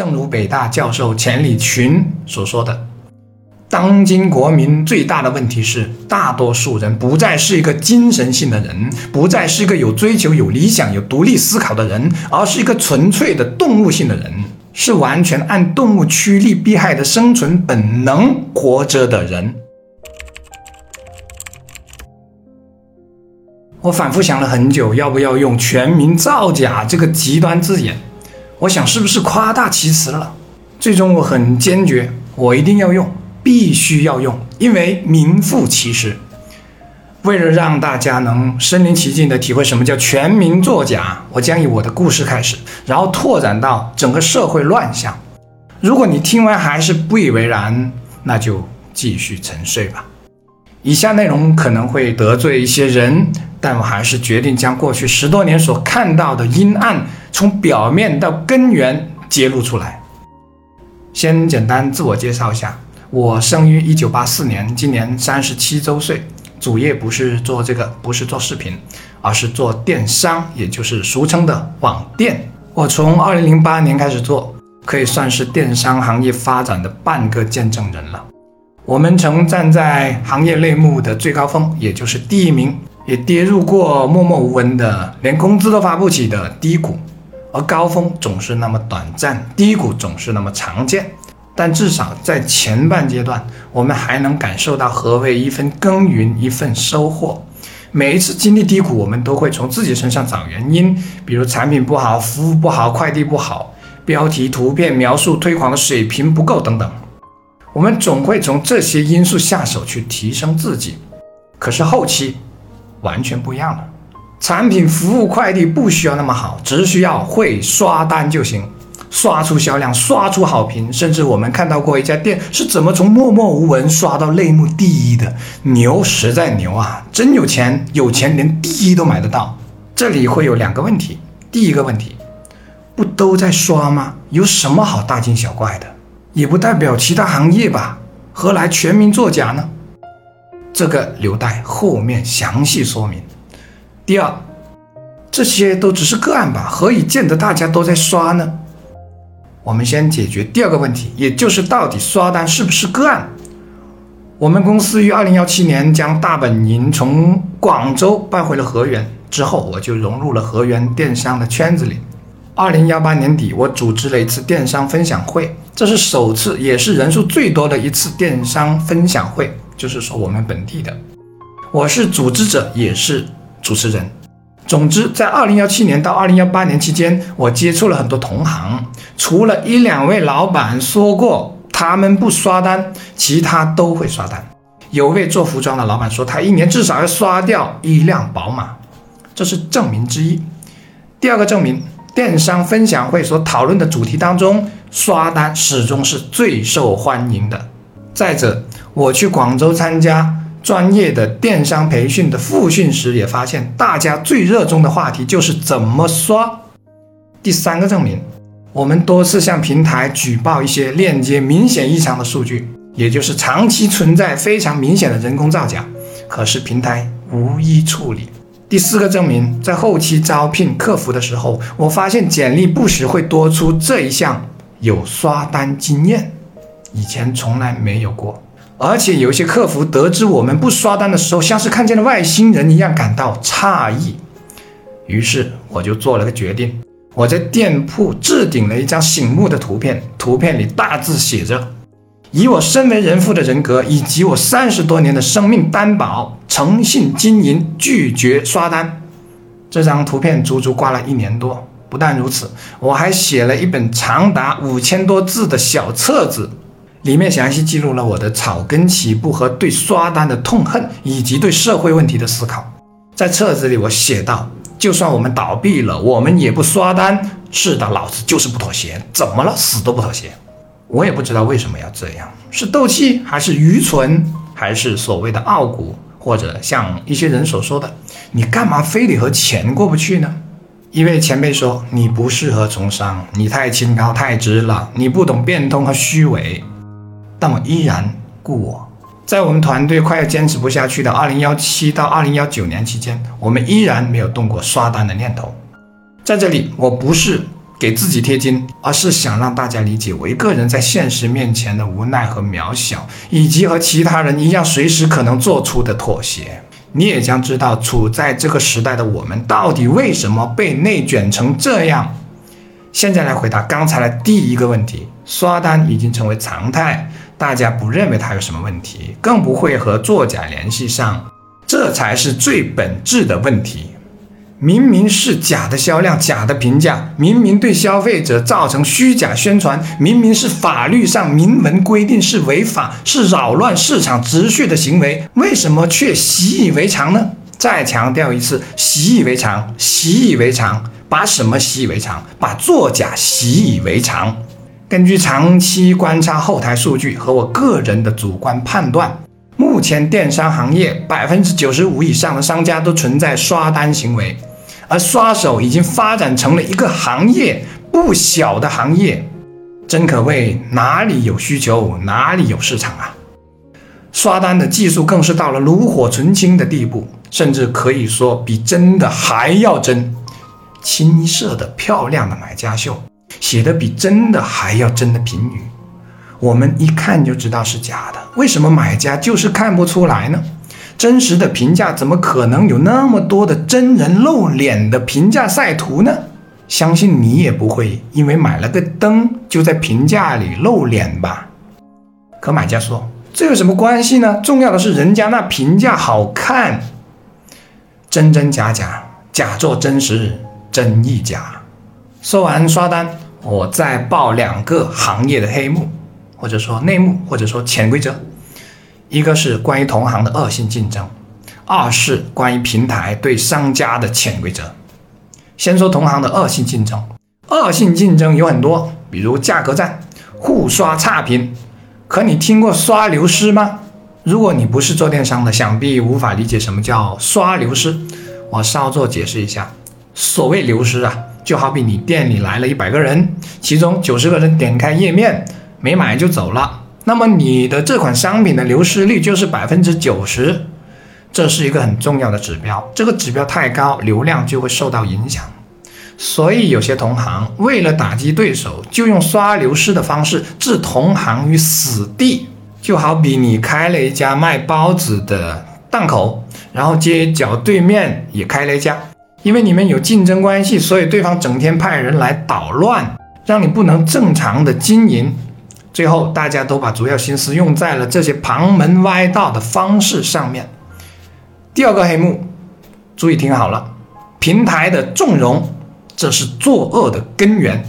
正如北大教授钱理群所说的，当今国民最大的问题是，大多数人不再是一个精神性的人，不再是一个有追求、有理想、有独立思考的人，而是一个纯粹的动物性的人，是完全按动物趋利避害的生存本能活着的人。我反复想了很久，要不要用“全民造假”这个极端字眼？我想是不是夸大其词了？最终我很坚决，我一定要用，必须要用，因为名副其实。为了让大家能身临其境地体会什么叫全民作假，我将以我的故事开始，然后拓展到整个社会乱象。如果你听完还是不以为然，那就继续沉睡吧。以下内容可能会得罪一些人。但我还是决定将过去十多年所看到的阴暗，从表面到根源揭露出来。先简单自我介绍一下，我生于一九八四年，今年三十七周岁，主业不是做这个，不是做视频，而是做电商，也就是俗称的网店。我从二零零八年开始做，可以算是电商行业发展的半个见证人了。我们曾站在行业类目的最高峰，也就是第一名。也跌入过默默无闻的，连工资都发不起的低谷，而高峰总是那么短暂，低谷总是那么常见。但至少在前半阶段，我们还能感受到何谓一份耕耘，一份收获。每一次经历低谷，我们都会从自己身上找原因，比如产品不好、服务不好、快递不好、标题、图片描述、推广的水平不够等等。我们总会从这些因素下手去提升自己。可是后期。完全不一样了，产品、服务、快递不需要那么好，只需要会刷单就行，刷出销量，刷出好评。甚至我们看到过一家店是怎么从默默无闻刷到类目第一的，牛实在牛啊！真有钱，有钱连第一都买得到。这里会有两个问题，第一个问题，不都在刷吗？有什么好大惊小怪的？也不代表其他行业吧？何来全民作假呢？这个留待后面详细说明。第二，这些都只是个案吧？何以见得大家都在刷呢？我们先解决第二个问题，也就是到底刷单是不是个案？我们公司于二零幺七年将大本营从广州搬回了河源，之后我就融入了河源电商的圈子里。二零幺八年底，我组织了一次电商分享会，这是首次，也是人数最多的一次电商分享会。就是说，我们本地的，我是组织者，也是主持人。总之，在二零幺七年到二零幺八年期间，我接触了很多同行，除了一两位老板说过他们不刷单，其他都会刷单。有位做服装的老板说，他一年至少要刷掉一辆宝马，这是证明之一。第二个证明，电商分享会所讨论的主题当中，刷单始终是最受欢迎的。再者，我去广州参加专业的电商培训的复训时，也发现大家最热衷的话题就是怎么刷。第三个证明，我们多次向平台举报一些链接明显异常的数据，也就是长期存在非常明显的人工造假，可是平台无一处理。第四个证明，在后期招聘客服的时候，我发现简历不时会多出这一项有刷单经验，以前从来没有过。而且有些客服得知我们不刷单的时候，像是看见了外星人一样感到诧异。于是我就做了个决定，我在店铺置顶了一张醒目的图片，图片里大字写着：“以我身为人父的人格，以及我三十多年的生命担保，诚信经营，拒绝刷单。”这张图片足足挂了一年多。不但如此，我还写了一本长达五千多字的小册子。里面详细记录了我的草根起步和对刷单的痛恨，以及对社会问题的思考。在册子里，我写道：“就算我们倒闭了，我们也不刷单。是的，老子就是不妥协，怎么了？死都不妥协。”我也不知道为什么要这样，是斗气，还是愚蠢，还是所谓的傲骨，或者像一些人所说的：“你干嘛非得和钱过不去呢？”一位前辈说：“你不适合从商，你太清高太直了，你不懂变通和虚伪。”但我依然故我，在我们团队快要坚持不下去的二零幺七到二零幺九年期间，我们依然没有动过刷单的念头。在这里，我不是给自己贴金，而是想让大家理解我一个人在现实面前的无奈和渺小，以及和其他人一样随时可能做出的妥协。你也将知道，处在这个时代的我们到底为什么被内卷成这样。现在来回答刚才的第一个问题：刷单已经成为常态，大家不认为它有什么问题，更不会和作假联系上，这才是最本质的问题。明明是假的销量、假的评价，明明对消费者造成虚假宣传，明明是法律上明文规定是违法、是扰乱市场秩序的行为，为什么却习以为常呢？再强调一次，习以为常，习以为常，把什么习以为常？把作假习以为常。根据长期观察后台数据和我个人的主观判断，目前电商行业百分之九十五以上的商家都存在刷单行为。而刷手已经发展成了一个行业，不小的行业，真可谓哪里有需求哪里有市场啊！刷单的技术更是到了炉火纯青的地步，甚至可以说比真的还要真。青色的漂亮的买家秀，写的比真的还要真的评语，我们一看就知道是假的。为什么买家就是看不出来呢？真实的评价怎么可能有那么多的真人露脸的评价晒图呢？相信你也不会因为买了个灯就在评价里露脸吧？可买家说这有什么关系呢？重要的是人家那评价好看，真真假假，假作真实，真亦假。说完刷单，我再报两个行业的黑幕，或者说内幕，或者说潜规则。一个是关于同行的恶性竞争，二是关于平台对商家的潜规则。先说同行的恶性竞争，恶性竞争有很多，比如价格战、互刷差评。可你听过刷流失吗？如果你不是做电商的，想必无法理解什么叫刷流失。我稍作解释一下，所谓流失啊，就好比你店里来了一百个人，其中九十个人点开页面没买就走了。那么你的这款商品的流失率就是百分之九十，这是一个很重要的指标。这个指标太高，流量就会受到影响。所以有些同行为了打击对手，就用刷流失的方式置同行于死地。就好比你开了一家卖包子的档口，然后街角对面也开了一家，因为你们有竞争关系，所以对方整天派人来捣乱，让你不能正常的经营。最后，大家都把主要心思用在了这些旁门歪道的方式上面。第二个黑幕，注意听好了，平台的纵容，这是作恶的根源。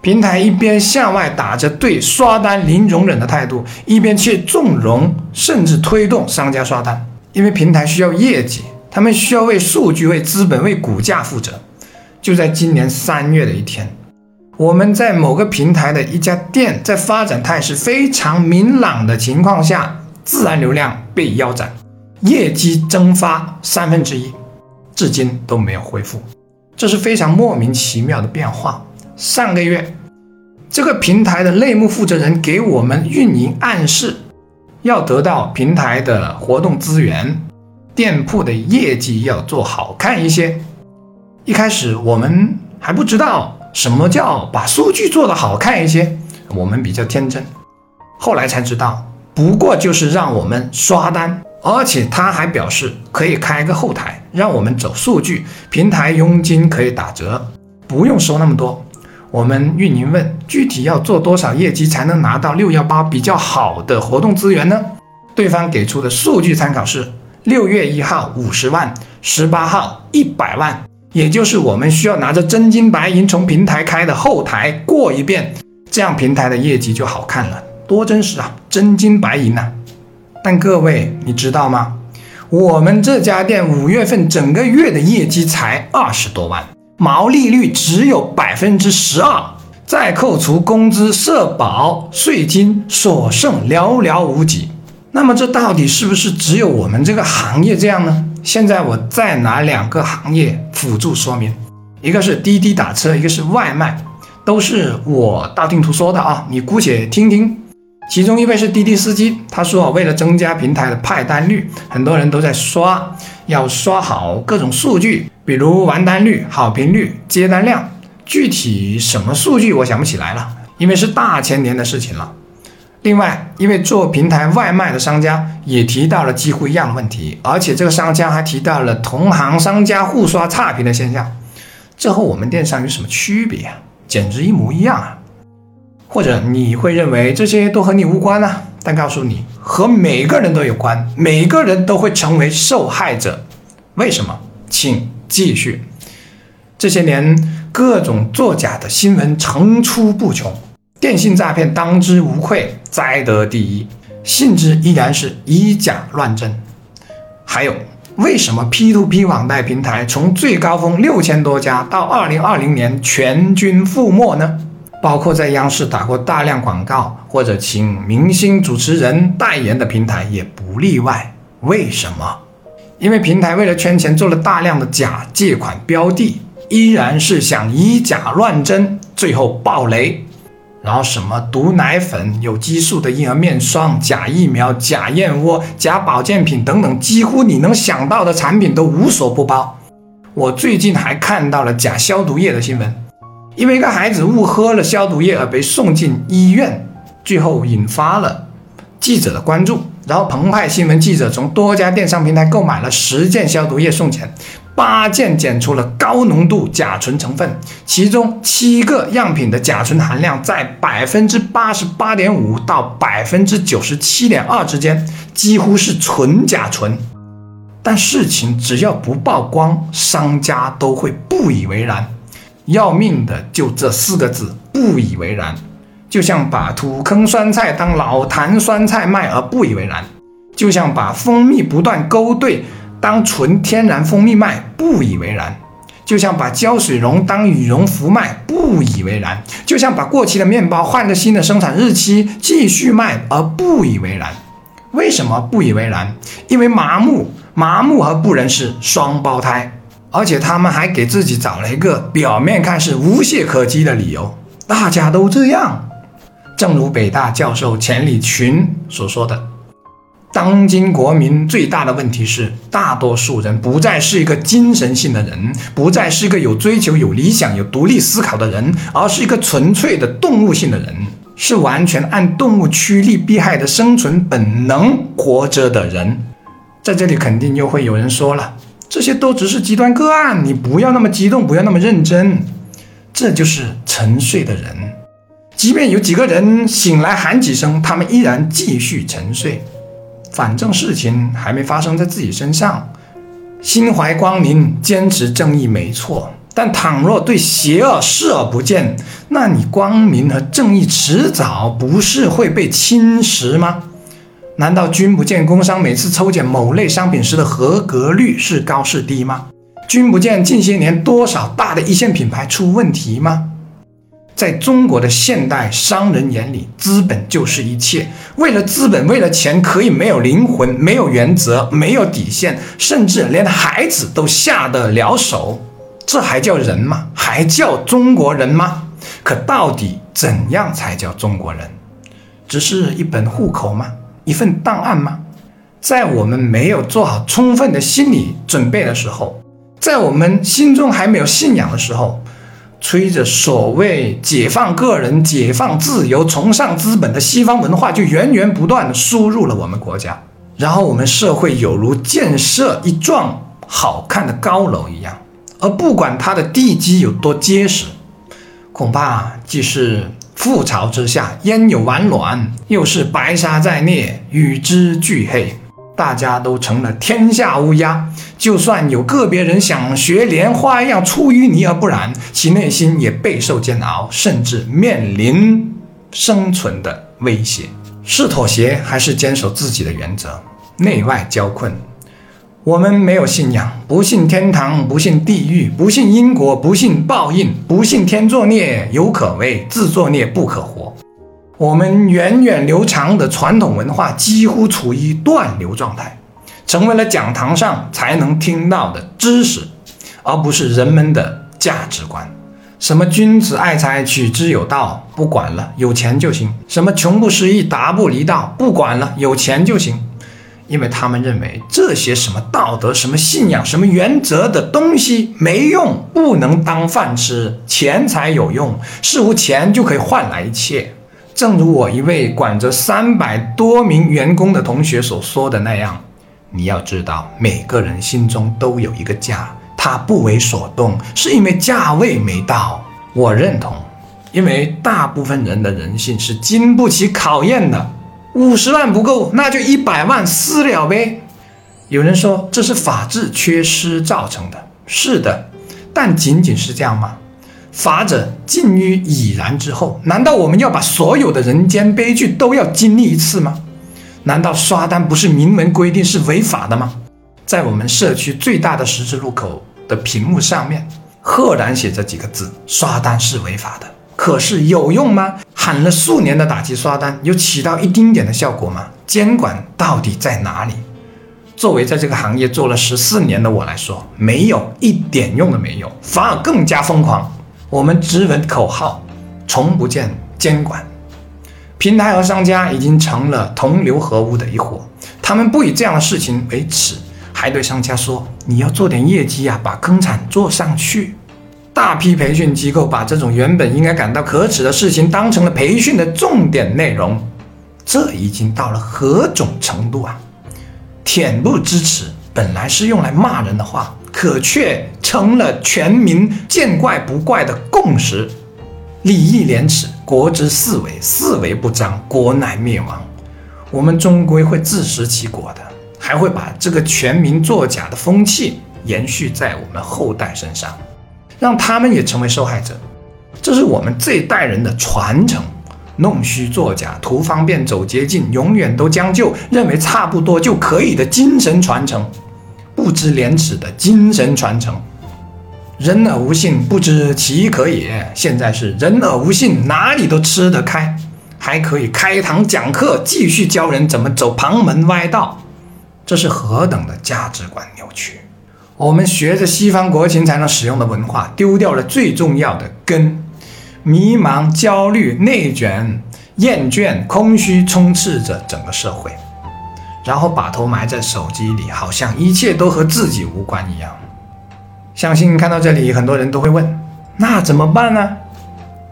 平台一边向外打着对刷单零容忍的态度，一边却纵容甚至推动商家刷单，因为平台需要业绩，他们需要为数据、为资本、为股价负责。就在今年三月的一天。我们在某个平台的一家店，在发展态势非常明朗的情况下，自然流量被腰斩，业绩蒸发三分之一，至今都没有恢复，这是非常莫名其妙的变化。上个月，这个平台的类目负责人给我们运营暗示，要得到平台的活动资源，店铺的业绩要做好看一些。一开始我们还不知道。什么叫把数据做得好看一些？我们比较天真，后来才知道，不过就是让我们刷单，而且他还表示可以开个后台，让我们走数据，平台佣金可以打折，不用收那么多。我们运营问，具体要做多少业绩才能拿到六幺八比较好的活动资源呢？对方给出的数据参考是六月一号五十万，十八号一百万。也就是我们需要拿着真金白银从平台开的后台过一遍，这样平台的业绩就好看了，多真实啊，真金白银呐！但各位你知道吗？我们这家店五月份整个月的业绩才二十多万，毛利率只有百分之十二，再扣除工资、社保、税金，所剩寥寥无几。那么这到底是不是只有我们这个行业这样呢？现在我再拿两个行业辅助说明，一个是滴滴打车，一个是外卖，都是我道听途说的啊，你姑且听听。其中一位是滴滴司机，他说为了增加平台的派单率，很多人都在刷，要刷好各种数据，比如完单率、好评率、接单量，具体什么数据我想不起来了，因为是大前年的事情了。另外，因为做平台外卖的商家也提到了几乎一样的问题，而且这个商家还提到了同行商家互刷差评的现象，这和我们电商有什么区别啊？简直一模一样啊！或者你会认为这些都和你无关呢？但告诉你，和每个人都有关，每个人都会成为受害者。为什么？请继续。这些年，各种作假的新闻层出不穷。电信诈骗当之无愧，摘得第一，性质依然是以假乱真。还有，为什么 P2P 网贷平台从最高峰六千多家到二零二零年全军覆没呢？包括在央视打过大量广告或者请明星主持人代言的平台也不例外。为什么？因为平台为了圈钱做了大量的假借款标的，依然是想以假乱真，最后爆雷。然后什么毒奶粉、有激素的婴儿面霜、假疫苗、假燕窝、假保健品等等，几乎你能想到的产品都无所不包。我最近还看到了假消毒液的新闻，因为一个孩子误喝了消毒液而被送进医院，最后引发了记者的关注。然后澎湃新闻记者从多家电商平台购买了十件消毒液送检。八件检出了高浓度甲醇成分，其中七个样品的甲醇含量在百分之八十八点五到百分之九十七点二之间，几乎是纯甲醇。但事情只要不曝光，商家都会不以为然。要命的就这四个字：不以为然。就像把土坑酸菜当老坛酸菜卖而不以为然，就像把蜂蜜不断勾兑。当纯天然蜂蜜卖不以为然，就像把胶水绒当羽绒服卖不以为然，就像把过期的面包换个新的生产日期继续卖而不以为然。为什么不以为然？因为麻木，麻木和不仁是双胞胎，而且他们还给自己找了一个表面看是无懈可击的理由。大家都这样，正如北大教授钱理群所说的。当今国民最大的问题是，大多数人不再是一个精神性的人，不再是一个有追求、有理想、有独立思考的人，而是一个纯粹的动物性的人，是完全按动物趋利避害的生存本能活着的人。在这里，肯定又会有人说了，这些都只是极端个案，你不要那么激动，不要那么认真。这就是沉睡的人，即便有几个人醒来喊几声，他们依然继续沉睡。反正事情还没发生在自己身上，心怀光明，坚持正义没错。但倘若对邪恶视而不见，那你光明和正义迟早不是会被侵蚀吗？难道君不见工商每次抽检某类商品时的合格率是高是低吗？君不见近些年多少大的一线品牌出问题吗？在中国的现代商人眼里，资本就是一切。为了资本，为了钱，可以没有灵魂，没有原则，没有底线，甚至连孩子都下得了手。这还叫人吗？还叫中国人吗？可到底怎样才叫中国人？只是一本户口吗？一份档案吗？在我们没有做好充分的心理准备的时候，在我们心中还没有信仰的时候。吹着所谓解放个人、解放自由、崇尚资本的西方文化，就源源不断的输入了我们国家，然后我们社会有如建设一幢好看的高楼一样，而不管它的地基有多结实，恐怕既是覆巢之下焉有完卵，又是白沙在涅与之俱黑。大家都成了天下乌鸦，就算有个别人想学莲花一样出淤泥而不染，其内心也备受煎熬，甚至面临生存的威胁。是妥协还是坚守自己的原则？内外交困。我们没有信仰，不信天堂，不信地狱，不信因果，不信报应，不信天作孽犹可为，自作孽不可活。我们源远流长的传统文化几乎处于断流状态，成为了讲堂上才能听到的知识，而不是人们的价值观。什么君子爱财，取之有道，不管了，有钱就行；什么穷不失意，达不离道，不管了，有钱就行。因为他们认为这些什么道德、什么信仰、什么原则的东西没用，不能当饭吃，钱才有用，似乎钱就可以换来一切。正如我一位管着三百多名员工的同学所说的那样，你要知道，每个人心中都有一个价，他不为所动，是因为价位没到。我认同，因为大部分人的人性是经不起考验的。五十万不够，那就一百万私了呗。有人说这是法治缺失造成的，是的，但仅仅是这样吗？法者尽于已然之后，难道我们要把所有的人间悲剧都要经历一次吗？难道刷单不是明文规定是违法的吗？在我们社区最大的十字路口的屏幕上面，赫然写着几个字：刷单是违法的。可是有用吗？喊了数年的打击刷单，有起到一丁点的效果吗？监管到底在哪里？作为在这个行业做了十四年的我来说，没有一点用都没有，反而更加疯狂。我们只闻口号，从不见监管。平台和商家已经成了同流合污的一伙，他们不以这样的事情为耻，还对商家说：“你要做点业绩呀，把坑产做上去。”大批培训机构把这种原本应该感到可耻的事情当成了培训的重点内容，这已经到了何种程度啊？恬不知耻，本来是用来骂人的话，可却成了全民见怪不怪的共识。礼义廉耻，国之四维，四维不张，国乃灭亡。我们终归会自食其果的，还会把这个全民作假的风气延续在我们后代身上。让他们也成为受害者，这是我们这一代人的传承。弄虚作假、图方便、走捷径，永远都将就，认为差不多就可以的精神传承，不知廉耻的精神传承。人而无信，不知其可也。现在是人而无信，哪里都吃得开，还可以开堂讲课，继续教人怎么走旁门歪道。这是何等的价值观扭曲！我们学着西方国情才能使用的文化，丢掉了最重要的根，迷茫、焦虑、内卷、厌倦、空虚充斥着整个社会，然后把头埋在手机里，好像一切都和自己无关一样。相信看到这里，很多人都会问：那怎么办呢？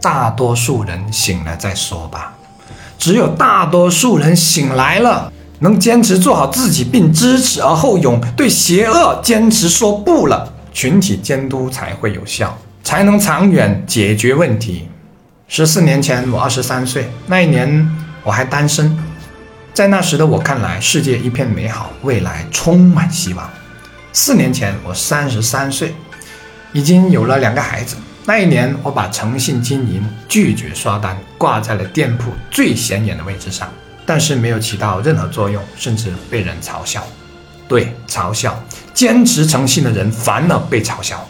大多数人醒了再说吧。只有大多数人醒来了。能坚持做好自己，并知耻而后勇，对邪恶坚持说不了，群体监督才会有效，才能长远解决问题。十四年前，我二十三岁，那一年我还单身，在那时的我看来，世界一片美好，未来充满希望。四年前，我三十三岁，已经有了两个孩子。那一年，我把诚信经营、拒绝刷单挂在了店铺最显眼的位置上。但是没有起到任何作用，甚至被人嘲笑。对，嘲笑坚持诚信的人反而被嘲笑。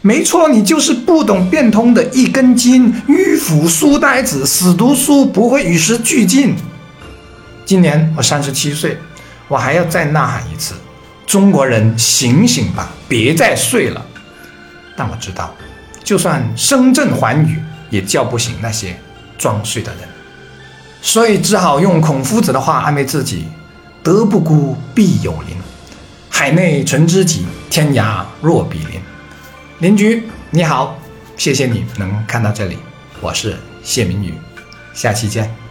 没错，你就是不懂变通的一根筋，迂腐书呆子，死读书不会与时俱进。今年我三十七岁，我还要再呐喊一次：中国人醒醒吧，别再睡了。但我知道，就算声震寰宇，也叫不醒那些装睡的人。所以只好用孔夫子的话安慰自己：“德不孤，必有邻；海内存知己，天涯若比邻。”邻居你好，谢谢你能看到这里，我是谢明宇，下期见。